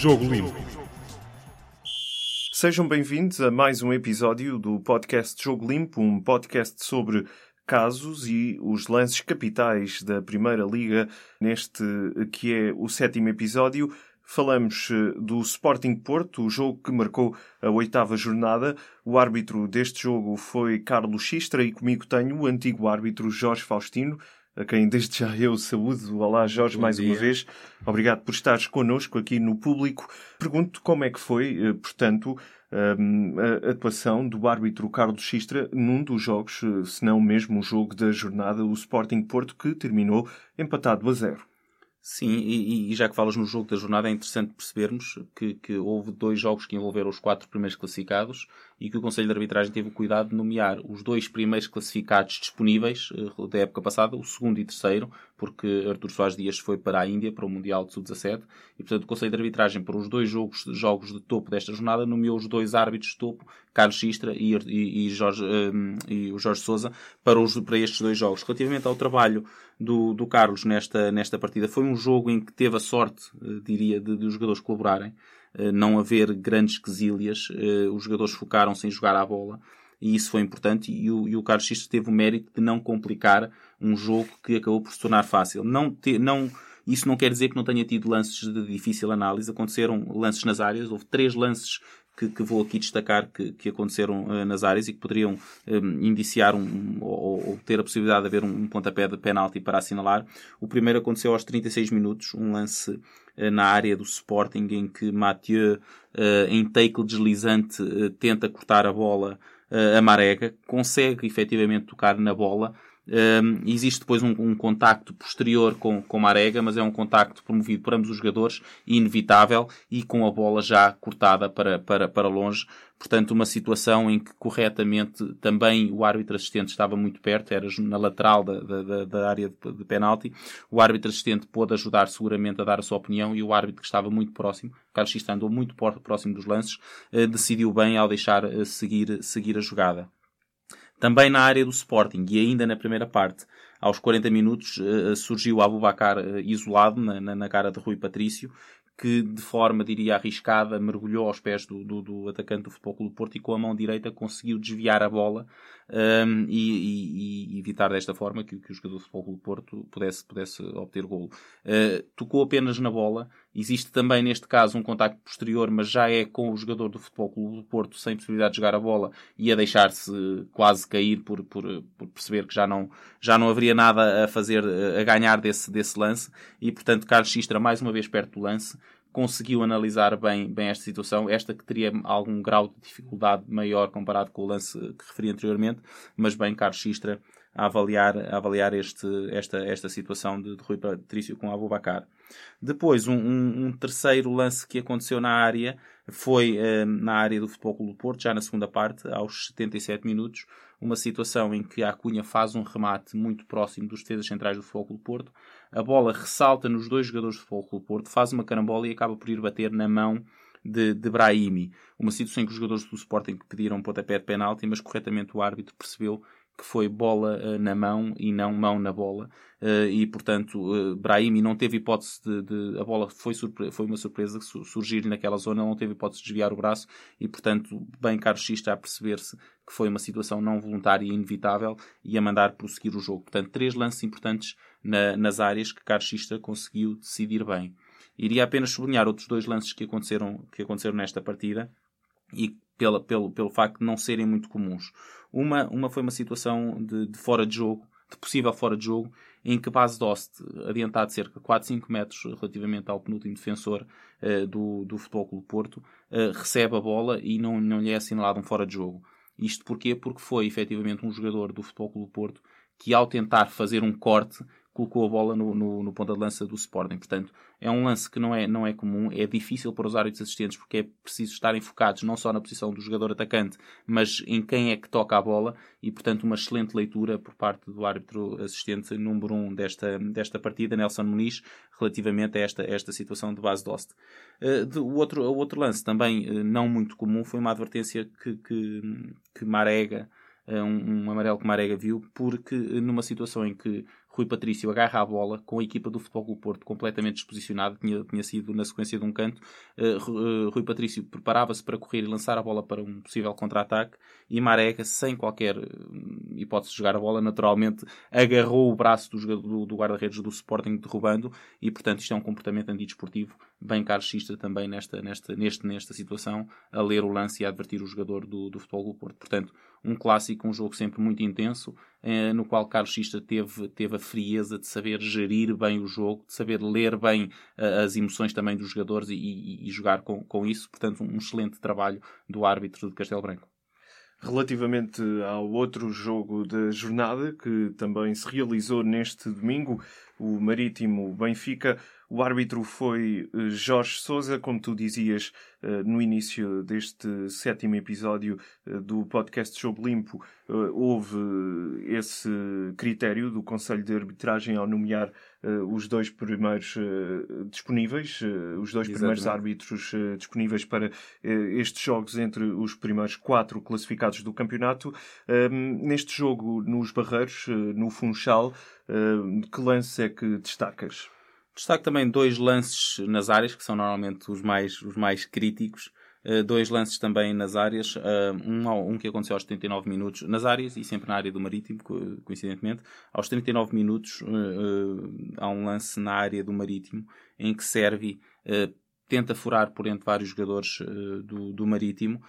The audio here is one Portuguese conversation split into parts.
Jogo Limpo. Sejam bem-vindos a mais um episódio do podcast Jogo Limpo, um podcast sobre casos e os lances capitais da Primeira Liga, neste que é o sétimo episódio. Falamos eh, do Sporting Porto, o jogo que marcou a oitava jornada. O árbitro deste jogo foi Carlos Xistra e comigo tenho o antigo árbitro Jorge Faustino, a quem desde já eu saúdo. Olá Jorge, Bom mais dia. uma vez. Obrigado por estares connosco aqui no público. Pergunto como é que foi, eh, portanto, ehm, a atuação do árbitro Carlos Xistra num dos jogos, eh, se não mesmo o jogo da jornada, o Sporting Porto, que terminou empatado a zero. Sim, e, e, já que falas no jogo da jornada, é interessante percebermos que, que, houve dois jogos que envolveram os quatro primeiros classificados e que o Conselho de Arbitragem teve o cuidado de nomear os dois primeiros classificados disponíveis eh, da época passada, o segundo e terceiro, porque Artur Soares Dias foi para a Índia, para o Mundial de Sub-17, e portanto o Conselho de Arbitragem, para os dois jogos, jogos de topo desta jornada, nomeou os dois árbitros de topo, Carlos Gistra e, e, e, Jorge, um, e o Jorge Souza, para, os, para estes dois jogos. Relativamente ao trabalho do, do Carlos nesta, nesta partida, foi um jogo em que teve a sorte, eh, diria, de, de os jogadores colaborarem. Eh, não haver grandes quesílias, eh, os jogadores focaram-se em jogar à bola e isso foi importante e o, e o Carlos Xista teve o mérito de não complicar um jogo que acabou por se tornar fácil. Não, te, não, isso não quer dizer que não tenha tido lances de difícil análise, aconteceram lances nas áreas, houve três lances que, que vou aqui destacar que, que aconteceram uh, nas áreas e que poderiam um, indiciar um, ou, ou, ter a possibilidade de haver um, pontapé de penalti para assinalar. O primeiro aconteceu aos 36 minutos, um lance uh, na área do Sporting em que Mathieu, uh, em take deslizante, tenta cortar a bola a Marega, consegue efetivamente tocar na bola, um, existe depois um, um, contacto posterior com, com Marega, mas é um contacto promovido por ambos os jogadores, inevitável, e com a bola já cortada para, para, para longe. Portanto, uma situação em que corretamente também o árbitro assistente estava muito perto, era na lateral da, da, da área de, de penalti. O árbitro assistente pôde ajudar seguramente a dar a sua opinião e o árbitro que estava muito próximo, Carlos Xista andou muito próximo dos lances, eh, decidiu bem ao deixar eh, seguir, seguir a jogada. Também na área do Sporting e ainda na primeira parte, aos 40 minutos, uh, surgiu o Abubacar uh, isolado na, na, na, cara de Rui Patrício, que de forma, diria, arriscada, mergulhou aos pés do, do, do atacante do Futebol Clube Porto e com a mão direita conseguiu desviar a bola um, e, e, e, evitar desta forma que, que, o jogador do Futebol Clube Porto pudesse, pudesse obter golo. Uh, tocou apenas na bola. Existe também, neste caso, um contacto posterior, mas já é com o jogador do Futebol Clube do Porto sem possibilidade de jogar a bola e a deixar-se quase cair por, por, por, perceber que já não, já não haveria nada a fazer, a ganhar desse, desse lance. E, portanto, Carlos Xistra, mais uma vez perto do lance, conseguiu analisar bem, bem esta situação, esta que teria algum grau de dificuldade maior comparado com o lance que referi anteriormente, mas bem Carlos Xistra a avaliar, a avaliar este, esta, esta situação de, de Rui Patrício com Abubacar. Depois, um, um, um, terceiro lance que aconteceu na área foi eh, na área do Futebol Clube do Porto, já na segunda parte, aos 77 minutos, uma situação em que a Cunha faz um remate muito próximo dos defesas centrais do Futebol Clube Porto, a bola ressalta nos dois jogadores do Futebol Clube Porto, faz uma carambola e acaba por ir bater na mão de, de Brahimi. Uma situação em que os jogadores do Sporting pediram um pontapé de penalti, mas corretamente o árbitro percebeu que foi bola uh, na mão e não mão na bola. Uh, e, portanto, uh, Brahimi não teve hipótese de, de A bola foi, foi uma surpresa surgir naquela zona, não teve hipótese de desviar o braço e, portanto, bem Carlos X está a perceber-se que foi uma situação não voluntária e inevitável e a mandar prosseguir o jogo. Portanto, três lances importantes na, nas áreas que Carlos Xista conseguiu decidir bem. Iria apenas sublinhar outros dois lances que aconteceram, que aconteceram nesta partida e pela, pelo, pelo facto de não serem muito comuns. Uma, uma foi uma situação de, de fora de jogo, de possível fora de jogo, em que Base Dost, adiantado cerca de 4, 5 metros relativamente ao penúltimo defensor uh, do, do Futebol Clube Porto, uh, recebe a bola e não, não lhe é assinalado um fora de jogo. Isto porquê? Porque foi efetivamente um jogador do Futebol Clube Porto que, ao tentar fazer um corte, colocou a bola no, no, no ponta de lança do Sporting. Portanto, é um lance que não é, não é comum, é difícil para os árbitros assistentes porque é preciso estarem focados não só na posição do jogador atacante, mas em quem é que toca a bola e, portanto, uma excelente leitura por parte do árbitro assistente número 1 um desta, desta partida, Nelson Muniz, relativamente a esta, esta situação de base Dost. Uh, o, outro, o outro lance, também uh, não muito comum, foi uma advertência que, que, que Marega um, um amarelo que Marega viu, porque numa situação em que Rui Patrício agarra a bola com a equipa do Futebol Clube Porto completamente desposicionada, tinha, tinha sido na sequência de um canto. Uh, Rui Patrício preparava-se para correr e lançar a bola para um possível contra-ataque e Marega, sem qualquer hum, hipótese de jogar a bola, naturalmente agarrou o braço do, do, do guarda-redes do Sporting derrubando e, portanto, isto é um comportamento antidesportivo bem carxista também nesta, nesta, neste, nesta situação, a ler o lance e a advertir o jogador do, do Futebol Clube Porto. Portanto, um clássico, um jogo sempre muito intenso, eh, no qual Carlos Xista teve, teve a frieza de saber gerir bem o jogo, de saber ler bem uh, as emoções também dos jogadores e, e, e jogar com, com isso. Portanto, um excelente trabalho do árbitro de Castelo Branco. Relativamente ao outro jogo da jornada, que também se realizou neste domingo, o Marítimo Benfica, o árbitro foi eh, Jorge Souza, como tu dizias eh, no início deste sétimo episódio eh, do podcast Jogo Limpo. Houve esse critério do Conselho de Arbitragem ao nomear os dois primeiros disponíveis, os dois Exatamente. primeiros árbitros disponíveis para estes jogos entre os primeiros quatro classificados do campeonato. Ehm, neste jogo, nos Barreiros, no Funchal, que lance é que destacas? Destaco também dois lances nas áreas, que são normalmente os mais, os mais críticos. Uh, dois lances também nas áreas, uh, um, um que aconteceu aos 39 minutos nas áreas e sempre na área do Marítimo, coincidentemente. Aos 39 minutos uh, há um lance na área do Marítimo em que Servi tenta furar por entre vários jogadores do, do Marítimo,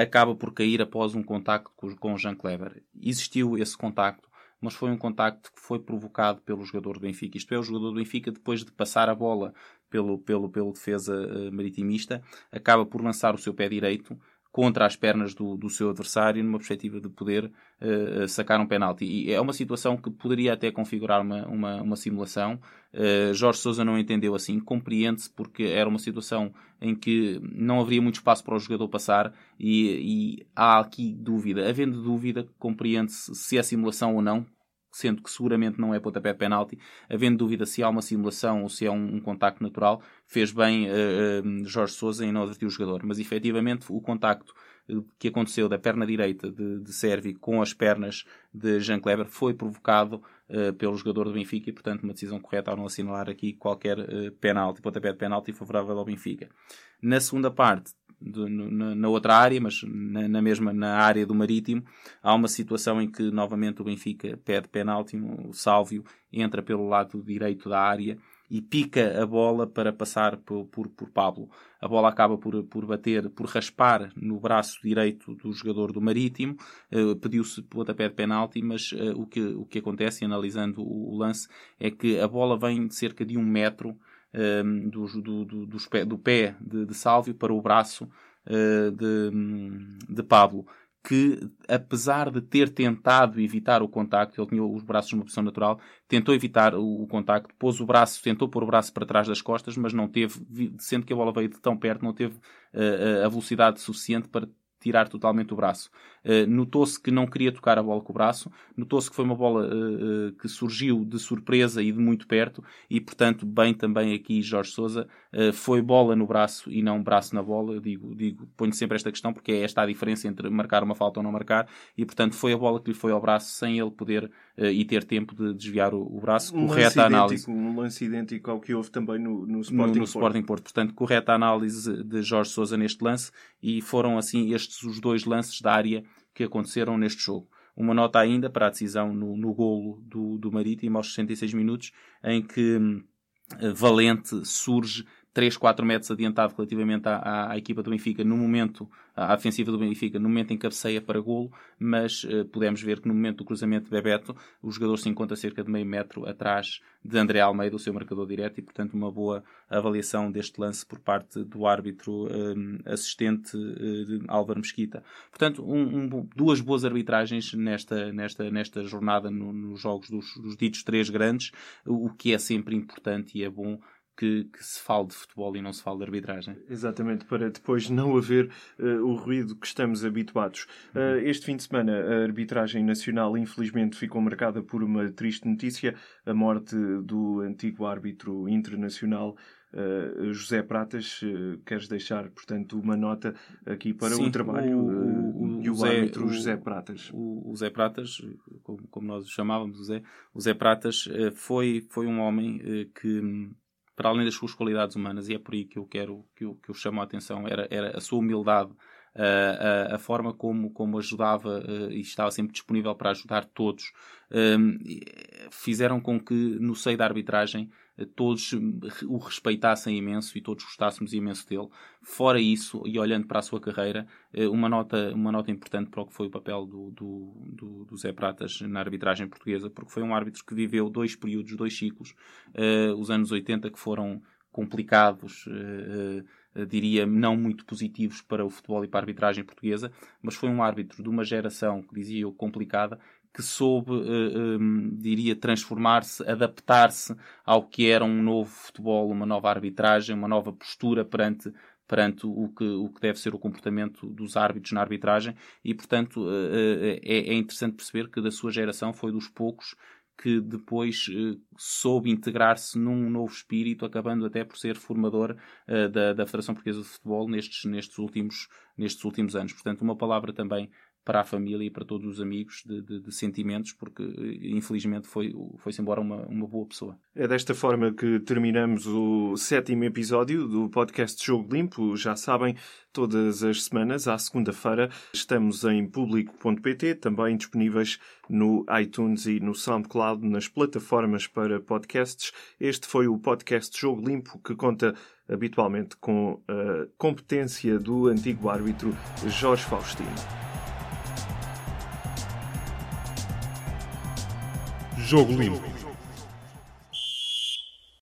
acaba por cair após um contacto com, com Jean Kleber. Existiu esse contacto mas foi um contacto que foi provocado pelo jogador do Benfica. Isto é, o jogador do Benfica, depois de passar a bola pelo, pelo, pelo defesa uh, maritimista, acaba por lançar o seu pé direito contra as pernas do, do seu adversário numa perspectiva de poder uh, sacar um penalti. E é uma situação que poderia até configurar uma, uma, uma simulação. Uh, Jorge Sousa não entendeu assim, compreende-se porque era uma situação em que não haveria muito espaço para o jogador passar e, e há aqui dúvida. Havendo dúvida, compreende-se se é simulação ou não, sendo que seguramente não é pontapé de penalti, havendo dúvida se há uma simulação ou se é um, um contacto natural, fez bem uh, uh, Jorge Sousa em não advertir o jogador. Mas efetivamente o contacto uh, que aconteceu da perna direita de, de Servi com as pernas de Jean Kleber foi provocado pelo jogador do Benfica e, portanto, uma decisão correta ao não assinalar aqui qualquer uh, penalti, pontapé de penalti favorável ao Benfica. Na segunda parte, de, na, na, outra área, mas na, na, mesma na área do Marítimo, há uma situação em que novamente o Benfica pede penalti, o Sálvio entra pelo lado direito da área e pica a bola para passar por, por, por Pablo. A bola acaba por, por bater, por raspar no braço direito do jogador do Marítimo. Uh, Pediu-se pontapé de penalti, mas uh, o, que, o que acontece, analisando o, o, lance, é que a bola vem cerca de um metro um, do, do, do, do, pé de, de Sálvio para o braço uh, de, de Pablo que, apesar de ter tentado evitar o contacto, ele tinha os braços numa posição natural, tentou evitar o, o contacto, pôs o braço, tentou pôr o braço para trás das costas, mas não teve, sendo que a bola veio de tão perto, não teve uh, a velocidade suficiente para tirar totalmente o braço. Uh, notou-se que não queria tocar a bola com o braço, notou-se que foi uma bola uh, uh, que surgiu de surpresa e de muito perto, e portanto, bem também aqui Jorge Souza, foi bola no braço e não braço na bola. Eu digo, digo, ponho sempre esta questão porque é esta a diferença entre marcar uma falta ou não marcar, e portanto foi a bola que lhe foi ao braço sem ele poder e ter tempo de desviar o, o braço. Um correta análise. Um lance idêntico ao que houve também no, no Sporting no, no Porto. Sporting Porto. Portanto, correta análise de Jorge Souza neste lance, e foram assim estes os dois lances da área que aconteceram neste jogo. Uma nota ainda para a decisão no, no golo do, do Marítimo aos 66 minutos, em que hum, Valente surge 3, 4 metros adiantado relativamente à, à, à, equipa do Benfica no momento, à ofensiva do Benfica, no momento em que cabeceia para golo, mas uh, podemos ver que no momento do cruzamento de Bebeto, o jogador se encontra cerca de meio metro atrás de André Almeida, o seu marcador direto, e portanto uma boa avaliação deste lance por parte do árbitro um, assistente uh, Álvaro Mesquita. Portanto, um, um, duas boas arbitragens nesta, nesta, nesta jornada no, nos jogos dos, dos ditos três grandes, o que é sempre importante e é bom que, que, se fale de futebol e não se fale de arbitragem. Exatamente, para depois não haver uh, o ruído que estamos habituados. Uh, este fim de semana, a arbitragem nacional, infelizmente, ficou marcada por uma triste notícia: a morte do antigo árbitro internacional uh, José Pratas, queres deixar, portanto, uma nota aqui para Sim, o trabalho o, o, Zé, árbitro o, José Pratas. O, Zé Pratas, como, como, nós o chamávamos, o Zé, o Zé Pratas foi, foi um homem que, para além das suas qualidades humanas, e é por aí que eu quero que eu, que eu chamo a atenção, era, era a sua humildade a, a, forma como, como ajudava uh, e estava sempre disponível para ajudar todos, um, fizeram com que no seio da arbitragem todos o respeitassem imenso e todos gostássemos imenso dele. Fora isso, e olhando para a sua carreira, uh, uma, nota, uma nota importante para o que foi o papel do, do, do, do Zé Pratas na arbitragem portuguesa, porque foi um árbitro que viveu dois períodos, dois ciclos, os anos 80 que foram complicados, eh, diria, não muito positivos para o futebol e para a arbitragem portuguesa, mas foi um árbitro de uma geração, que dizia eu, complicada, que soube, uh, um, diria, transformar-se, adaptar-se ao que era um novo futebol, uma nova arbitragem, uma nova postura perante, perante o, que, o que deve ser o comportamento dos árbitros na arbitragem e, portanto, uh, é, é interessante perceber que da sua geração foi dos poucos que depois soube integrar-se num novo espírito, acabando até por ser formador da, da Federação Portuguesa de Futebol nestes, nestes, últimos, nestes últimos anos. Portanto, uma palavra também para a família e para todos os amigos de, de, de sentimentos, porque infelizmente foi, foi-se embora uma, uma boa pessoa. É desta forma que terminamos o sétimo episódio do podcast Jogo Limpo. Já sabem, todas as semanas, à segunda-feira, estamos em público.pt, também disponíveis no iTunes e no SoundCloud, nas plataformas para podcasts. Este foi o podcast Jogo Limpo, que conta habitualmente com a competência do antigo árbitro Jorge Faustino. Jogo Limpo.